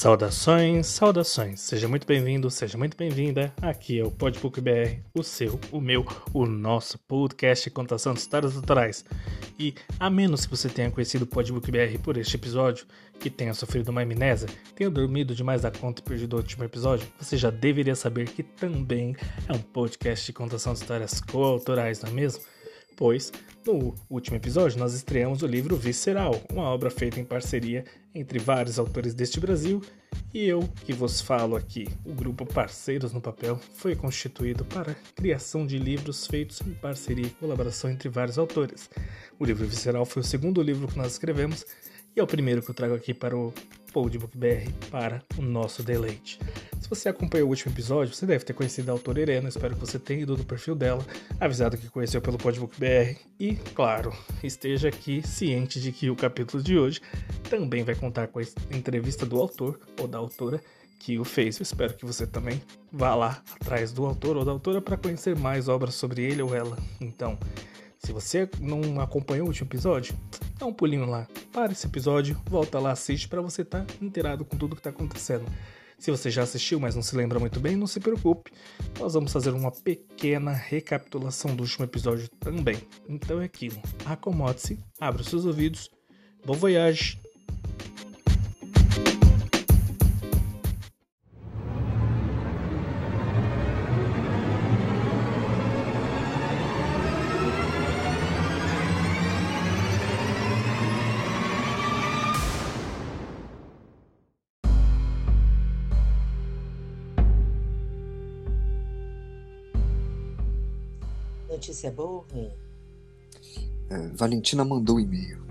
Saudações, saudações. Seja muito bem-vindo, seja muito bem-vinda. Aqui é o Podbook BR, o seu, o meu, o nosso podcast de contação de histórias autorais. E a menos que você tenha conhecido o Podbook BR por este episódio, que tenha sofrido uma amnésia, tenha dormido demais da conta e perdido o último episódio, você já deveria saber que também é um podcast de contação de histórias coautorais, não é mesmo? Pois, no último episódio, nós estreamos o livro Visceral, uma obra feita em parceria entre vários autores deste Brasil, e eu que vos falo aqui. O grupo Parceiros no Papel foi constituído para criação de livros feitos em parceria e colaboração entre vários autores. O livro Visceral foi o segundo livro que nós escrevemos e é o primeiro que eu trago aqui para o Podbook BR para o nosso deleite. Se você acompanhou o último episódio, você deve ter conhecido a autora Irena, espero que você tenha ido no perfil dela, avisado que conheceu pelo Podbook BR e, claro, esteja aqui ciente de que o capítulo de hoje também vai contar com a entrevista do autor ou da autora que o fez. Eu espero que você também vá lá atrás do autor ou da autora para conhecer mais obras sobre ele ou ela. Então, se você não acompanhou o último episódio, dá um pulinho lá, para esse episódio, volta lá, assiste para você estar tá inteirado com tudo que está acontecendo. Se você já assistiu, mas não se lembra muito bem, não se preocupe. Nós vamos fazer uma pequena recapitulação do último episódio também. Então é aquilo. Acomode-se, abra os seus ouvidos. Bom voyage! Notícia boa ou ruim? É, Valentina mandou um e-mail.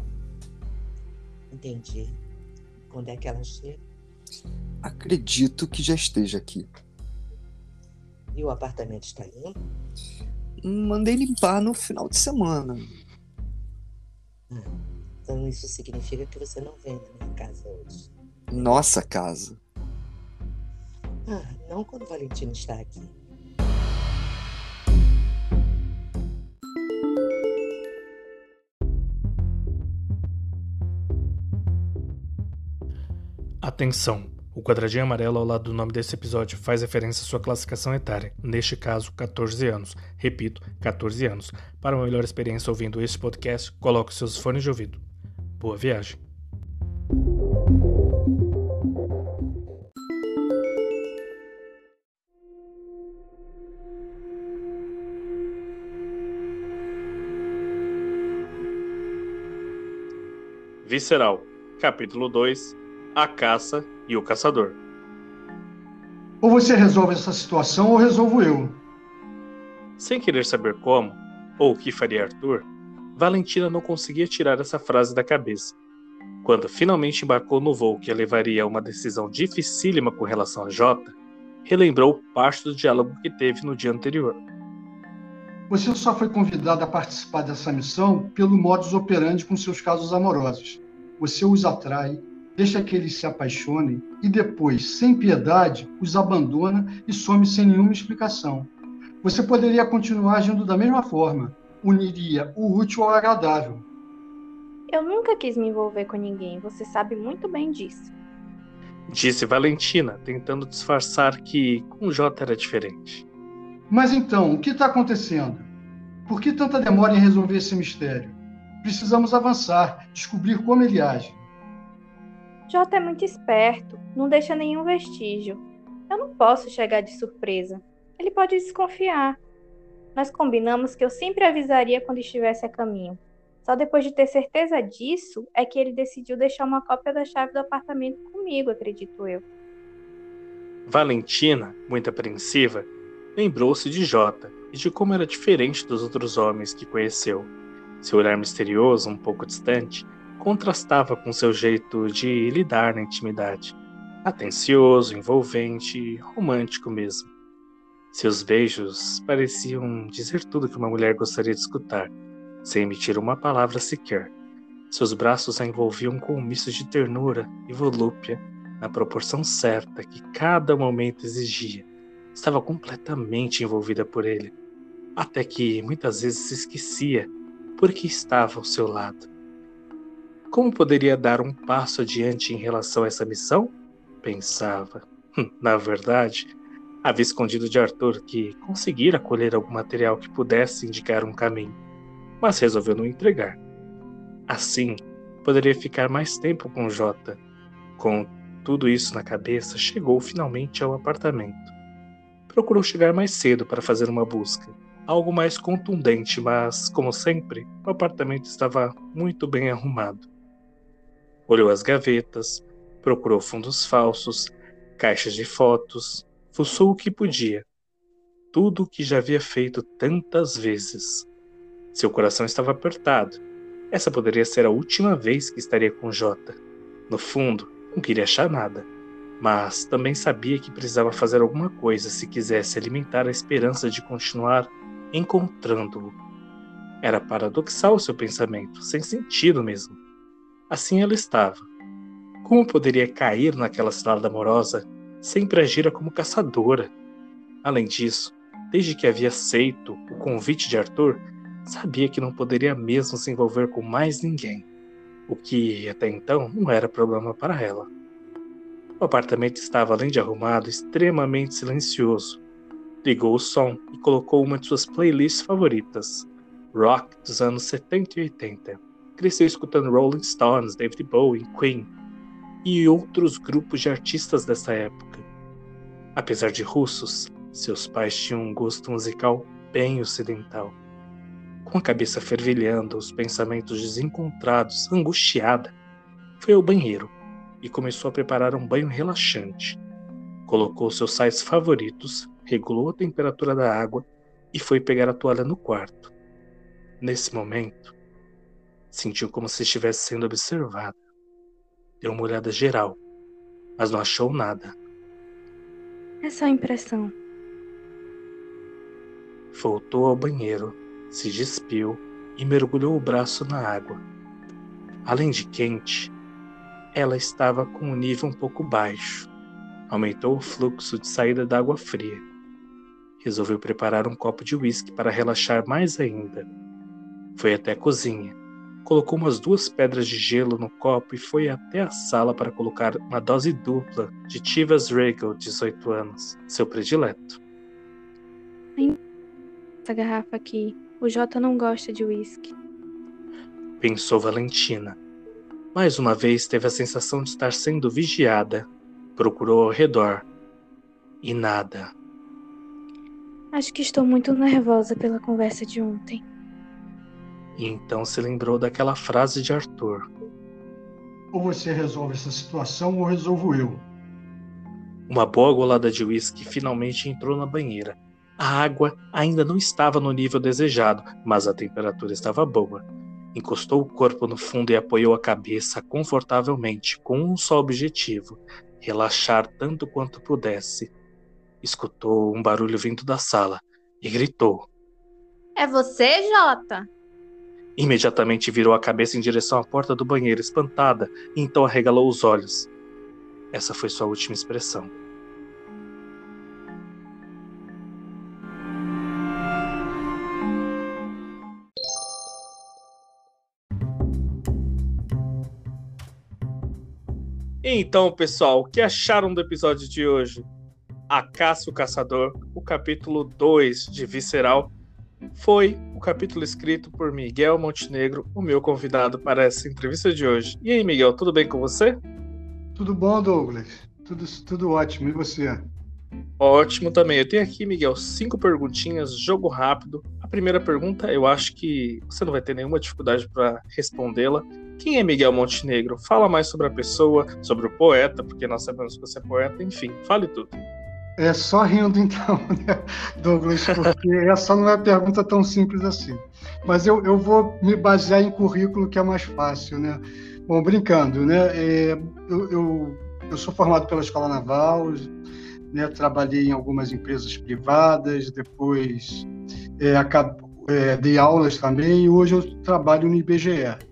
Entendi. Quando é que ela chega? Acredito que já esteja aqui. E o apartamento está limpo? Mandei limpar no final de semana. Ah, então isso significa que você não vem na minha casa hoje. Nossa casa. Ah, não quando Valentina está aqui. Atenção! O quadradinho amarelo ao lado do nome desse episódio faz referência à sua classificação etária, neste caso, 14 anos. Repito, 14 anos. Para uma melhor experiência ouvindo este podcast, coloque seus fones de ouvido. Boa viagem! Visceral, capítulo 2 A Caça e o Caçador. Ou você resolve essa situação ou resolvo eu. Sem querer saber como, ou o que faria Arthur, Valentina não conseguia tirar essa frase da cabeça. Quando finalmente embarcou no voo que a levaria a uma decisão dificílima com relação a Jota, relembrou parte do diálogo que teve no dia anterior. Você só foi convidado a participar dessa missão pelo modus operandi com seus casos amorosos. Você os atrai, deixa que eles se apaixonem e depois, sem piedade, os abandona e some sem nenhuma explicação. Você poderia continuar agindo da mesma forma, uniria o útil ao agradável. Eu nunca quis me envolver com ninguém, você sabe muito bem disso. Disse Valentina, tentando disfarçar que com J era diferente. Mas então, o que está acontecendo? Por que tanta demora em resolver esse mistério? Precisamos avançar, descobrir como ele age. Jota é muito esperto, não deixa nenhum vestígio. Eu não posso chegar de surpresa. Ele pode desconfiar. Nós combinamos que eu sempre avisaria quando estivesse a caminho. Só depois de ter certeza disso é que ele decidiu deixar uma cópia da chave do apartamento comigo, acredito eu. Valentina, muito apreensiva, lembrou-se de Jota e de como era diferente dos outros homens que conheceu. Seu olhar misterioso, um pouco distante, contrastava com seu jeito de lidar na intimidade. Atencioso, envolvente, romântico mesmo. Seus beijos pareciam dizer tudo que uma mulher gostaria de escutar, sem emitir uma palavra sequer. Seus braços a envolviam com um misto de ternura e volúpia, na proporção certa que cada momento exigia. Estava completamente envolvida por ele, até que muitas vezes se esquecia porque estava ao seu lado. Como poderia dar um passo adiante em relação a essa missão? Pensava. Na verdade, havia escondido de Arthur que conseguira colher algum material que pudesse indicar um caminho, mas resolveu não entregar. Assim, poderia ficar mais tempo com Jota. Com tudo isso na cabeça, chegou finalmente ao apartamento. Procurou chegar mais cedo para fazer uma busca, algo mais contundente, mas, como sempre, o apartamento estava muito bem arrumado. Olhou as gavetas, procurou fundos falsos, caixas de fotos, fuçou o que podia. Tudo o que já havia feito tantas vezes. Seu coração estava apertado. Essa poderia ser a última vez que estaria com Jota. No fundo, não queria achar nada, mas também sabia que precisava fazer alguma coisa se quisesse alimentar a esperança de continuar encontrando-o. Era paradoxal seu pensamento, sem sentido mesmo. Assim ela estava. Como poderia cair naquela cilada amorosa sempre agira como caçadora. Além disso, desde que havia aceito o convite de Arthur, sabia que não poderia mesmo se envolver com mais ninguém, o que até então não era problema para ela. O apartamento estava, além de arrumado, extremamente silencioso. Ligou o som e colocou uma de suas playlists favoritas, rock dos anos 70 e 80. Cresceu escutando Rolling Stones, David Bowie, Queen e outros grupos de artistas dessa época. Apesar de russos, seus pais tinham um gosto musical bem ocidental. Com a cabeça fervilhando, os pensamentos desencontrados, angustiada, foi ao banheiro e começou a preparar um banho relaxante. Colocou seus sais favoritos, regulou a temperatura da água e foi pegar a toalha no quarto. Nesse momento, sentiu como se estivesse sendo observada. Deu uma olhada geral, mas não achou nada. É só impressão. Voltou ao banheiro, se despiu e mergulhou o braço na água. Além de quente, ela estava com um nível um pouco baixo. Aumentou o fluxo de saída da água fria. Resolveu preparar um copo de uísque para relaxar mais ainda. Foi até a cozinha colocou umas duas pedras de gelo no copo e foi até a sala para colocar uma dose dupla de Chivas Regal, 18 anos, seu predileto. Essa garrafa aqui, o Jota não gosta de uísque. Pensou Valentina. Mais uma vez teve a sensação de estar sendo vigiada. Procurou ao redor. E nada. Acho que estou muito nervosa pela conversa de ontem. E então se lembrou daquela frase de Arthur. Ou você resolve essa situação ou resolvo eu. Uma boa golada de uísque finalmente entrou na banheira. A água ainda não estava no nível desejado, mas a temperatura estava boa. Encostou o corpo no fundo e apoiou a cabeça confortavelmente, com um só objetivo: relaxar tanto quanto pudesse. Escutou um barulho vindo da sala e gritou: É você, Jota? Imediatamente virou a cabeça em direção à porta do banheiro, espantada, e então arregalou os olhos. Essa foi sua última expressão. Então, pessoal, o que acharam do episódio de hoje? A Caça o Caçador, o capítulo 2 de Visceral, foi o capítulo escrito por Miguel Montenegro, o meu convidado para essa entrevista de hoje. E aí, Miguel, tudo bem com você? Tudo bom, Douglas? Tudo, tudo ótimo. E você? Ótimo também. Eu tenho aqui, Miguel, cinco perguntinhas, jogo rápido. A primeira pergunta, eu acho que você não vai ter nenhuma dificuldade para respondê-la. Quem é Miguel Montenegro? Fala mais sobre a pessoa, sobre o poeta, porque nós sabemos que você é poeta, enfim, fale tudo. É só rindo então, né, Douglas, porque essa não é pergunta tão simples assim. Mas eu, eu vou me basear em currículo que é mais fácil, né? Bom, brincando, né? É, eu, eu, eu, sou formado pela Escola Naval, né? trabalhei em algumas empresas privadas, depois é, acabo, é, dei aulas também e hoje eu trabalho no IBGE.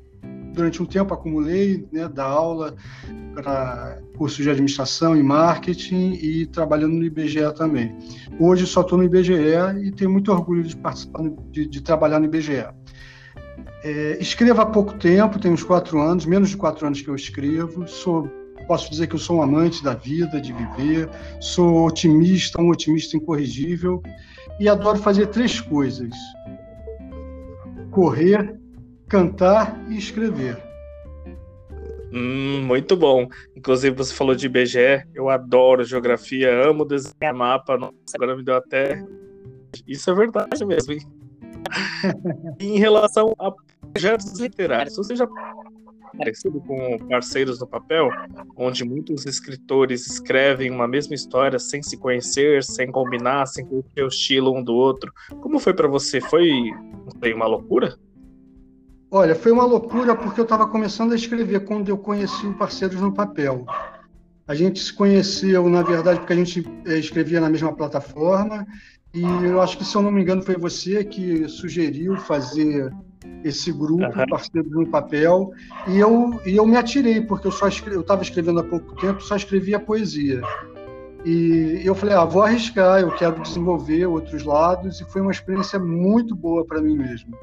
Durante um tempo acumulei né, da aula para curso de administração e marketing e trabalhando no IBGE também. Hoje só estou no IBGE e tenho muito orgulho de participar, de, de trabalhar no IBGE. É, escrevo há pouco tempo, tenho uns quatro anos, menos de quatro anos que eu escrevo, sou posso dizer que eu sou um amante da vida, de viver, sou otimista, um otimista incorrigível e adoro fazer três coisas: correr, cantar e escrever. Hum, muito bom. Inclusive, você falou de IBGE, eu adoro geografia, amo desenhar mapa. Nossa, agora me deu até. Isso é verdade mesmo. Hein? em relação a projetos literários, você já parecido com Parceiros no Papel, onde muitos escritores escrevem uma mesma história sem se conhecer, sem combinar, sem conhecer o estilo um do outro. Como foi para você? Foi, foi uma loucura? Olha, foi uma loucura porque eu estava começando a escrever quando eu conheci o Parceiros no Papel. A gente se conheceu, na verdade, porque a gente eh, escrevia na mesma plataforma e eu acho que, se eu não me engano, foi você que sugeriu fazer esse grupo, uhum. Parceiros no Papel, e eu, e eu me atirei, porque eu só eu estava escrevendo há pouco tempo, só escrevia poesia. E eu falei, ah, vou arriscar, eu quero desenvolver outros lados, e foi uma experiência muito boa para mim mesmo.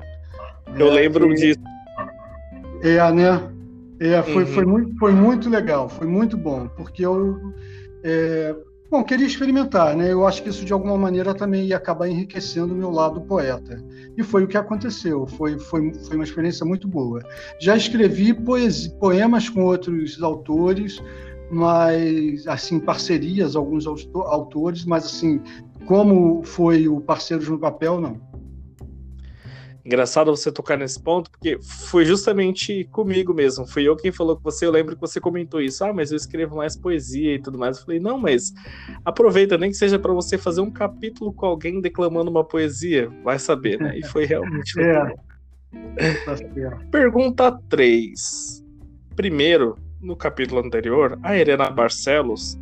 Eu lembro e, disso. É, né? É, foi, uhum. foi, muito, foi muito legal, foi muito bom, porque eu. É, bom, queria experimentar, né? Eu acho que isso de alguma maneira também ia acabar enriquecendo o meu lado poeta. E foi o que aconteceu, foi, foi, foi uma experiência muito boa. Já escrevi poesia, poemas com outros autores, mas, assim, parcerias, alguns autores, mas, assim, como foi o Parceiros no Papel, não. Engraçado você tocar nesse ponto, porque foi justamente comigo mesmo. Fui eu quem falou com você. Eu lembro que você comentou isso. Ah, mas eu escrevo mais poesia e tudo mais. Eu falei, não, mas aproveita, nem que seja para você fazer um capítulo com alguém declamando uma poesia. Vai saber, né? E foi realmente. é. Pergunta 3. Primeiro, no capítulo anterior, a Helena Barcelos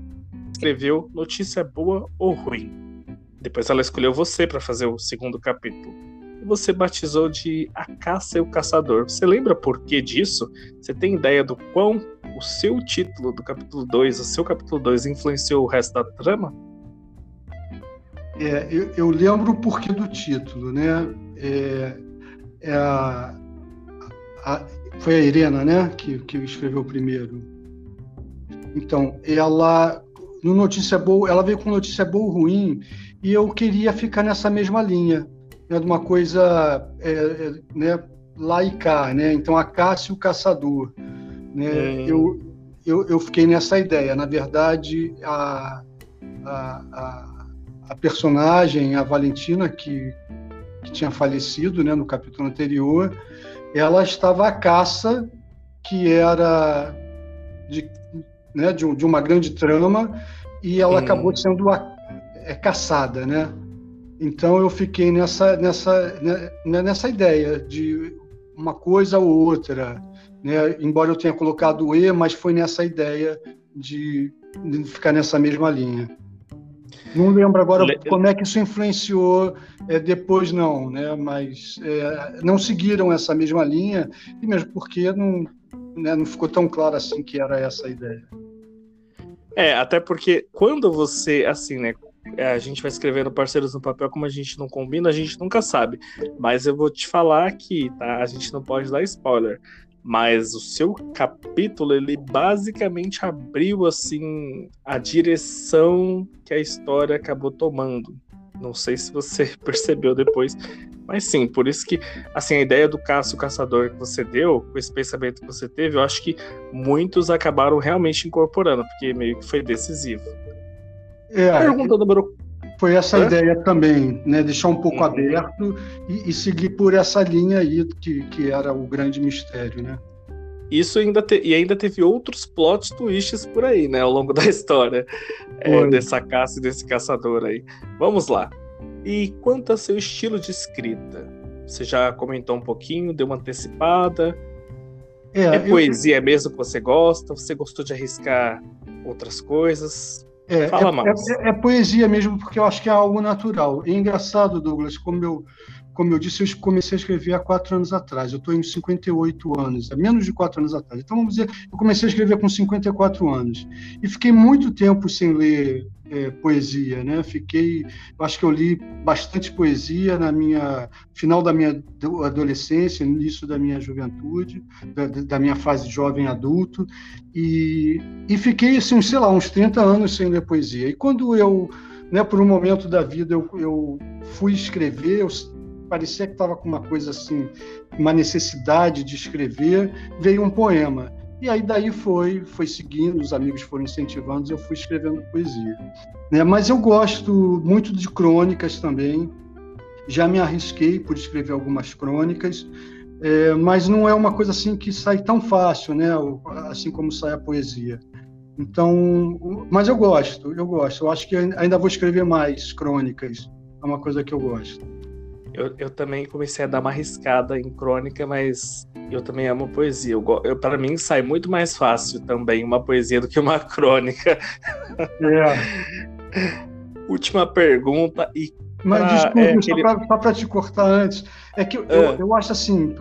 escreveu notícia boa ou ruim. Depois ela escolheu você para fazer o segundo capítulo e você batizou de A Caça e o Caçador. Você lembra por que disso? Você tem ideia do quão o seu título do capítulo 2, o seu capítulo 2, influenciou o resto da trama? É, eu, eu lembro o porquê do título, né? É, é a, a, foi a Irena, né, que, que escreveu primeiro. Então, ela no notícia boa, ela veio com notícia boa ou ruim, e eu queria ficar nessa mesma linha né, de uma coisa é, é, né, laicar, né? Então, a caça e o caçador. Né? Hum. Eu, eu, eu fiquei nessa ideia. Na verdade, a, a, a, a personagem, a Valentina, que, que tinha falecido né, no capítulo anterior, ela estava à caça, que era de, né, de, de uma grande trama, e ela hum. acabou sendo a, é, caçada, né? Então eu fiquei nessa, nessa, né, nessa ideia de uma coisa ou outra, né? embora eu tenha colocado o E, mas foi nessa ideia de, de ficar nessa mesma linha. Não lembro agora Le... como é que isso influenciou é, depois, não, né? mas é, não seguiram essa mesma linha, e mesmo porque não, né, não ficou tão claro assim que era essa a ideia. É, até porque quando você, assim, né, a gente vai escrevendo parceiros no papel, como a gente não combina, a gente nunca sabe. Mas eu vou te falar aqui, tá? A gente não pode dar spoiler. Mas o seu capítulo, ele basicamente abriu, assim, a direção que a história acabou tomando. Não sei se você percebeu depois, mas sim, por isso que, assim, a ideia do caço caçador que você deu, com esse pensamento que você teve, eu acho que muitos acabaram realmente incorporando, porque meio que foi decisivo. É, Pergunta número foi essa é? ideia também, né? Deixar um pouco uhum. aberto e, e, seguir por essa linha aí que, que era o grande mistério, né? Isso ainda te, e ainda teve outros plot twists por aí, né? Ao longo da história é, dessa caça e desse caçador aí. Vamos lá. E quanto ao seu estilo de escrita? Você já comentou um pouquinho, deu uma antecipada. É, é poesia eu... mesmo que você gosta? Você gostou de arriscar outras coisas? É, Fala é. É, é, poesia mesmo, porque eu acho que é algo natural. É engraçado, Douglas, como eu, como eu disse, eu comecei a escrever há quatro anos atrás. Eu estou em 58 anos, há menos de quatro anos atrás. Então, vamos dizer, eu comecei a escrever com 54 anos. E fiquei muito tempo sem ler é, poesia, né? Fiquei, acho que eu li bastante poesia na minha final da minha adolescência, início da minha juventude, da, da minha fase jovem adulto, e, e fiquei, assim, sei lá, uns 30 anos sem ler poesia. E quando eu, né, por um momento da vida, eu, eu fui escrever, eu parecia que estava com uma coisa assim, uma necessidade de escrever, veio um poema. E aí daí foi, foi seguindo, os amigos foram incentivando, eu fui escrevendo poesia. Né? Mas eu gosto muito de crônicas também. Já me arrisquei por escrever algumas crônicas, é, mas não é uma coisa assim que sai tão fácil, né? Assim como sai a poesia. Então, mas eu gosto, eu gosto. Eu acho que ainda vou escrever mais crônicas. É uma coisa que eu gosto. Eu, eu também comecei a dar uma arriscada em crônica, mas eu também amo poesia. Eu, eu para mim sai muito mais fácil também uma poesia do que uma crônica. É. Última pergunta e mas pra, desculpa, é, só para te cortar antes, é que eu, é. eu acho assim,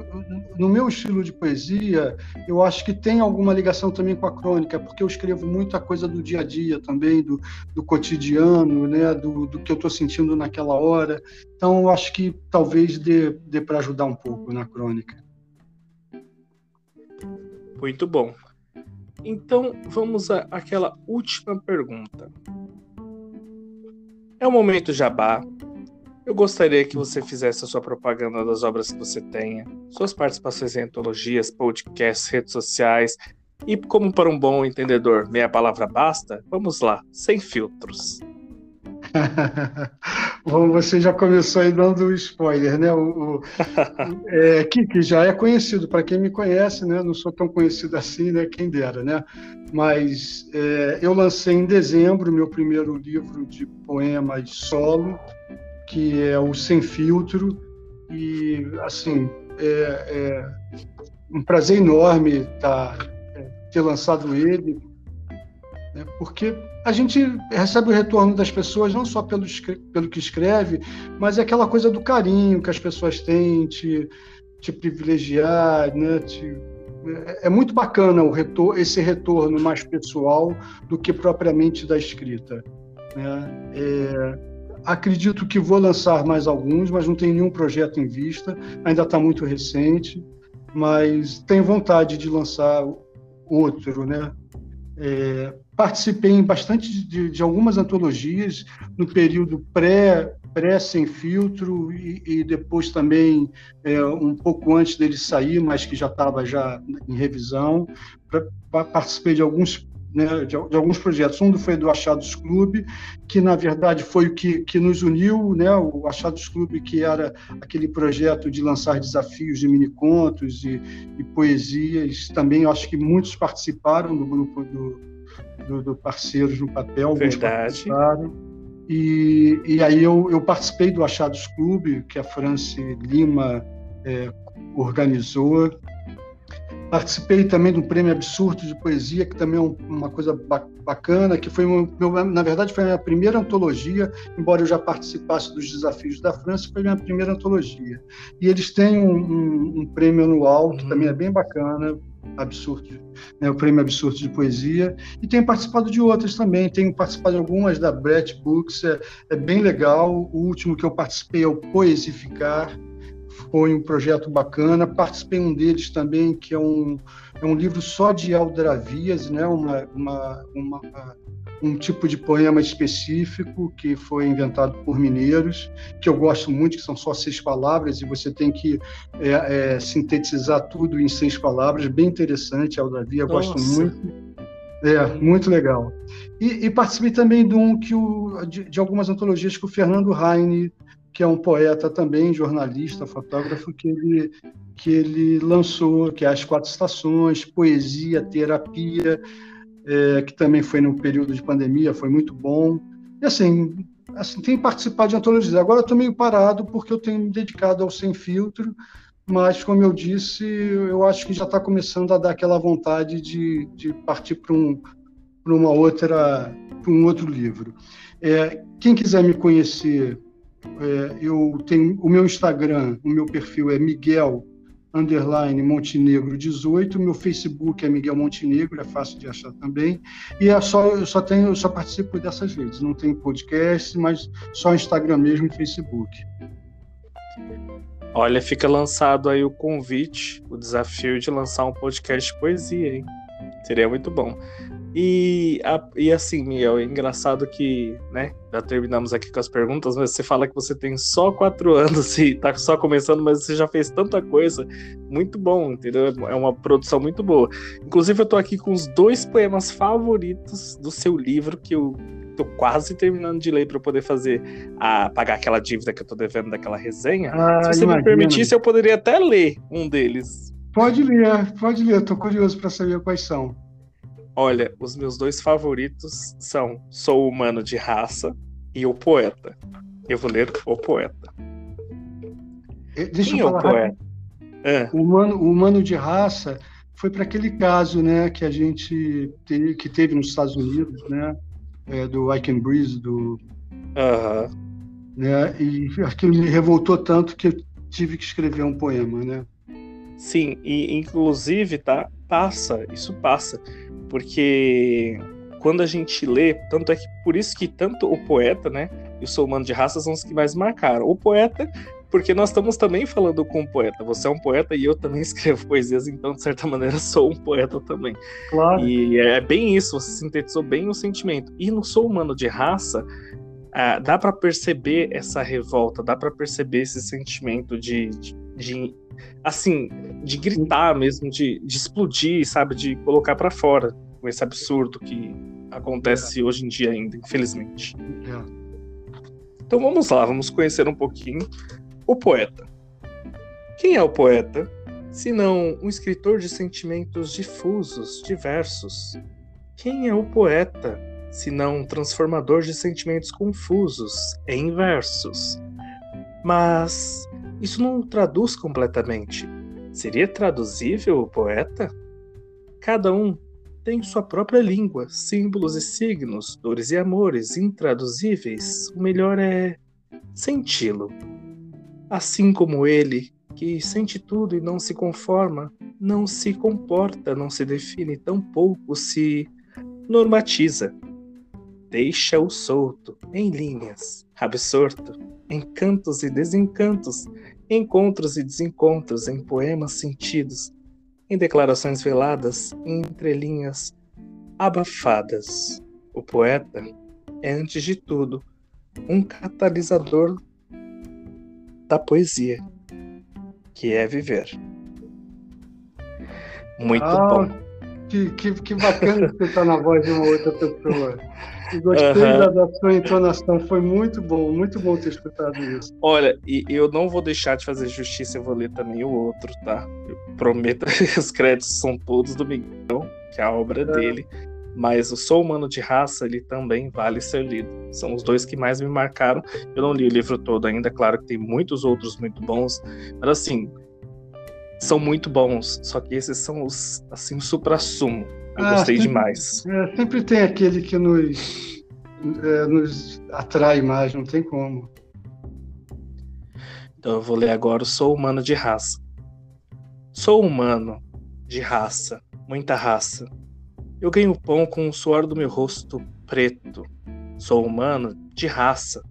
no meu estilo de poesia, eu acho que tem alguma ligação também com a crônica, porque eu escrevo muita coisa do dia a dia também, do, do cotidiano, né, do, do que eu estou sentindo naquela hora. Então, eu acho que talvez dê, dê para ajudar um pouco na crônica. Muito bom. Então, vamos àquela última pergunta. É o momento jabá. Eu gostaria que você fizesse a sua propaganda das obras que você tenha, suas participações em antologias, podcasts, redes sociais. E como para um bom entendedor, meia palavra basta? Vamos lá, sem filtros. Bom, você já começou aí dando spoiler, né? O, o é, que, que, já é conhecido, para quem me conhece, né? Não sou tão conhecido assim, né? Quem dera, né? Mas é, eu lancei em dezembro meu primeiro livro de poemas solo, que é o Sem Filtro, e assim é, é um prazer enorme tá, é, ter lançado ele, né, porque a gente recebe o retorno das pessoas não só pelo, pelo que escreve, mas é aquela coisa do carinho que as pessoas têm, te, te privilegiar, né, te, é, é muito bacana retor esse retorno mais pessoal do que propriamente da escrita. Né? É, Acredito que vou lançar mais alguns, mas não tem nenhum projeto em vista, ainda está muito recente, mas tenho vontade de lançar outro, né? É, participei em bastante de, de, algumas antologias no período pré pré sem filtro e, e depois também é, um pouco antes dele sair, mas que já estava já em revisão. Pra, pra, participei de alguns né, de, de, alguns projetos. Um foi do Achados Clube, que na verdade foi o que, que nos uniu, né, o Achados Clube, que era aquele projeto de lançar desafios de minicontos e, e poesias. Também acho que muitos participaram do grupo do, do, do Parceiros no Papel. Verdade. E, e aí eu, eu participei do Achados Clube, que a France Lima é, organizou Participei também do Prêmio Absurdo de Poesia, que também é uma coisa bacana, que foi, meu, na verdade, foi a minha primeira antologia, embora eu já participasse dos desafios da França, foi a minha primeira antologia. E eles têm um, um, um prêmio anual, que uhum. também é bem bacana, absurdo, né, o Prêmio Absurdo de Poesia, e tenho participado de outras também, tenho participado de algumas da Brett Books, é, é bem legal, o último que eu participei é o Poesificar, foi um projeto bacana. Participei um deles também, que é um, é um livro só de aldravias, né? uma, uma, uma, um tipo de poema específico que foi inventado por mineiros, que eu gosto muito, que são só seis palavras, e você tem que é, é, sintetizar tudo em seis palavras. Bem interessante, Aldravia, gosto muito. É, muito legal. E, e, participei também de um que o, de, de, algumas antologias que o Fernando Heine que é um poeta também, jornalista, fotógrafo, que ele, que ele lançou, que é As Quatro Estações, Poesia, Terapia, é, que também foi no período de pandemia, foi muito bom. E assim, assim tem participado de antologias. Agora estou meio parado porque eu tenho me dedicado ao Sem Filtro, mas, como eu disse, eu acho que já está começando a dar aquela vontade de, de partir para um, uma outra, para um outro livro. É, quem quiser me conhecer é, eu tenho o meu Instagram, o meu perfil é Miguel underline Montenegro 18, meu Facebook é Miguel Montenegro, é fácil de achar também. E é só eu só tenho, eu só participo dessas redes, não tenho podcast, mas só Instagram mesmo e Facebook. Olha, fica lançado aí o convite, o desafio de lançar um podcast de poesia, hein? Seria muito bom. E, a, e assim, Miguel, é engraçado que, né, já terminamos aqui com as perguntas, mas você fala que você tem só quatro anos e tá só começando, mas você já fez tanta coisa. Muito bom, entendeu? É uma produção muito boa. Inclusive, eu tô aqui com os dois poemas favoritos do seu livro, que eu tô quase terminando de ler para poder fazer a pagar aquela dívida que eu tô devendo daquela resenha. Ah, Se você imagina. me permitisse, eu poderia até ler um deles. Pode ler, pode ler, eu tô curioso para saber quais são. Olha, os meus dois favoritos são Sou Humano de Raça e O Poeta. Eu vou ler O Poeta. Deixa Quem eu falar. É o, poeta? É. o, humano, o humano de raça foi para aquele caso, né, que a gente teve, que teve nos Estados Unidos, né, é, do I Can Breathe, do, uhum. né, e aquilo me revoltou tanto que eu tive que escrever um poema, né. Sim, e inclusive tá passa, isso passa porque quando a gente lê, tanto é que por isso que tanto o poeta, né, e o Sou Humano de Raça são os que mais marcaram. O poeta, porque nós estamos também falando com um poeta. Você é um poeta e eu também escrevo poesias, então, de certa maneira, sou um poeta também. Claro. E é bem isso, você sintetizou bem o sentimento. E no Sou Humano de Raça, ah, dá para perceber essa revolta, dá para perceber esse sentimento de, de, de assim, de gritar mesmo, de, de explodir, sabe? De colocar para fora com esse absurdo que acontece é. hoje em dia ainda, infelizmente. É. Então vamos lá, vamos conhecer um pouquinho o poeta. Quem é o poeta? Se não um escritor de sentimentos difusos, diversos. Quem é o poeta? Se não um transformador de sentimentos confusos, em versos. Mas isso não traduz completamente. Seria traduzível o poeta? Cada um tem sua própria língua, símbolos e signos, dores e amores intraduzíveis. O melhor é senti-lo. Assim como ele, que sente tudo e não se conforma, não se comporta, não se define, tampouco se normatiza. Deixa-o solto, em linhas, absorto, encantos e desencantos, encontros e desencontros, em poemas sentidos, em declarações veladas, em entrelinhas abafadas. O poeta é, antes de tudo, um catalisador da poesia, que é viver. Muito ah, bom. Que, que, que bacana escutar na voz de uma outra pessoa. Gostei uhum. da, da, sua entonação, foi muito bom, muito bom ter escutado isso. Olha, e eu não vou deixar de fazer justiça, eu vou ler também o outro, tá? Eu prometo que os créditos são todos do Miguel, que é a obra é. dele. Mas o Sou Humano de Raça, ele também vale ser lido. São os dois que mais me marcaram. Eu não li o livro todo ainda, claro que tem muitos outros muito bons, mas assim, são muito bons. Só que esses são os, assim, o supra-sumo eu ah, gostei sempre, demais. É, sempre tem aquele que nos, é, nos atrai mais, não tem como. Então eu vou ler agora o Sou Humano de Raça. Sou humano, de raça, muita raça. Eu ganho pão com o suor do meu rosto preto. Sou humano, de raça,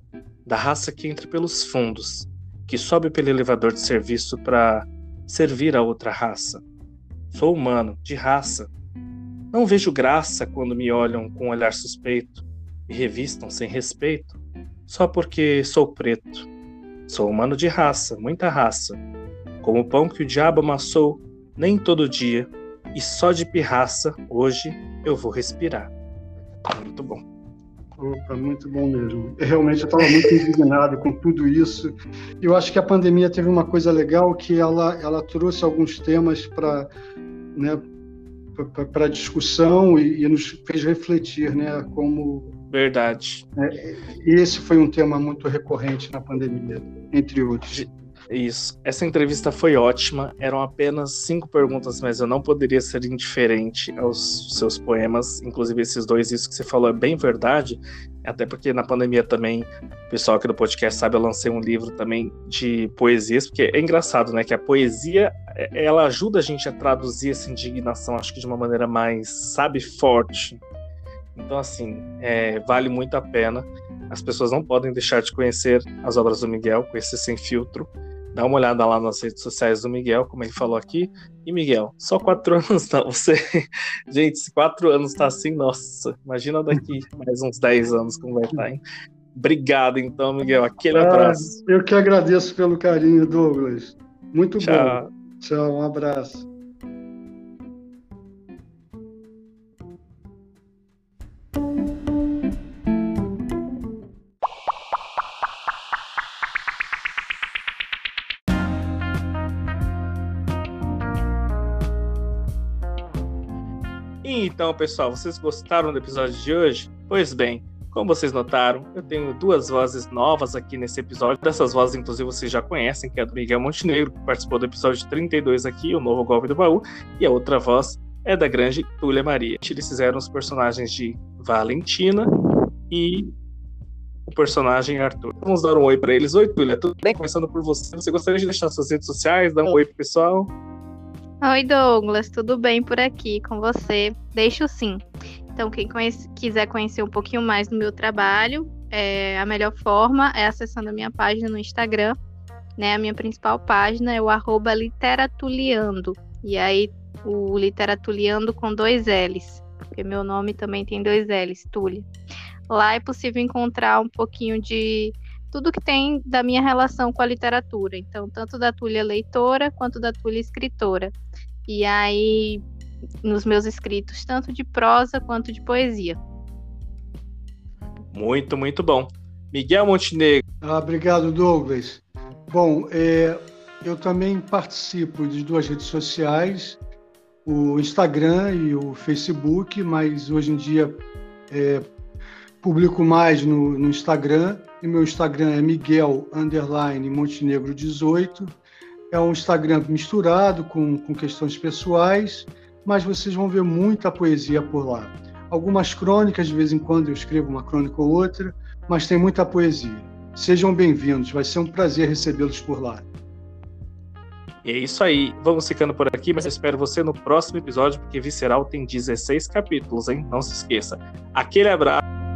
da raça que entra pelos fundos, que sobe pelo elevador de serviço para servir a outra raça. Sou humano, de raça, não vejo graça quando me olham com um olhar suspeito e revistam sem respeito, só porque sou preto. Sou humano de raça, muita raça. Como o pão que o diabo amassou, nem todo dia, e só de pirraça, hoje eu vou respirar. Muito bom. Opa, muito bom mesmo. Realmente eu estava muito indignado com tudo isso. Eu acho que a pandemia teve uma coisa legal que ela, ela trouxe alguns temas para né, para discussão e, e, nos fez refletir, né? Como verdade. É, esse foi um tema muito recorrente na pandemia, entre outros. Isso. Essa entrevista foi ótima. Eram apenas cinco perguntas, mas eu não poderia ser indiferente aos seus poemas. Inclusive, esses dois, isso que você falou é bem verdade. Até porque na pandemia também, o pessoal aqui do podcast sabe, eu lancei um livro também de poesias, porque é engraçado, né? Que a poesia é, ela ajuda a gente a traduzir essa indignação, acho que de uma maneira mais, sabe, forte. Então, assim, é, vale muito a pena. As pessoas não podem deixar de conhecer as obras do Miguel, conhecer sem filtro. Dá uma olhada lá nas redes sociais do Miguel, como ele falou aqui. E Miguel, só quatro anos não. Você, gente, se quatro anos tá assim, nossa, imagina daqui mais uns dez anos como vai estar, tá, hein? Obrigado, então, Miguel. Aquele ah, abraço. Eu que agradeço pelo carinho, Douglas. Muito Tchau. bom. Tchau, um abraço. Então, pessoal, vocês gostaram do episódio de hoje? Pois bem, como vocês notaram, eu tenho duas vozes novas aqui nesse episódio. Dessas vozes, inclusive, vocês já conhecem, que é a do Miguel Montenegro, que participou do episódio 32 aqui, o novo golpe do baú, e a outra voz é da grande Túlia Maria. Eles fizeram os personagens de Valentina e o personagem Arthur. Vamos dar um oi para eles. Oi, Túlia, tudo bem? Começando por você. Você gostaria de deixar suas redes sociais, dar um oi pro pessoal? Oi, Douglas, tudo bem por aqui com você? Deixo sim. Então, quem conhece, quiser conhecer um pouquinho mais do meu trabalho, é, a melhor forma é acessando a minha página no Instagram. Né? A minha principal página é o arroba literatuliando. E aí, o literatuliando com dois L's, porque meu nome também tem dois L's, Túlia. Lá é possível encontrar um pouquinho de tudo que tem da minha relação com a literatura. Então, tanto da Túlia leitora quanto da Túlia escritora. E aí, nos meus escritos, tanto de prosa quanto de poesia. Muito, muito bom. Miguel Montenegro. Ah, obrigado, Douglas. Bom, é, eu também participo de duas redes sociais, o Instagram e o Facebook, mas hoje em dia é, publico mais no, no, Instagram. E meu Instagram é Miguel Montenegro 18. É um Instagram misturado com, com questões pessoais mas vocês vão ver muita poesia por lá. Algumas crônicas, de vez em quando eu escrevo uma crônica ou outra, mas tem muita poesia. Sejam bem-vindos, vai ser um prazer recebê-los por lá. E é isso aí. Vamos ficando por aqui, mas eu espero você no próximo episódio, porque Visceral tem 16 capítulos, hein? Não se esqueça. Aquele abraço.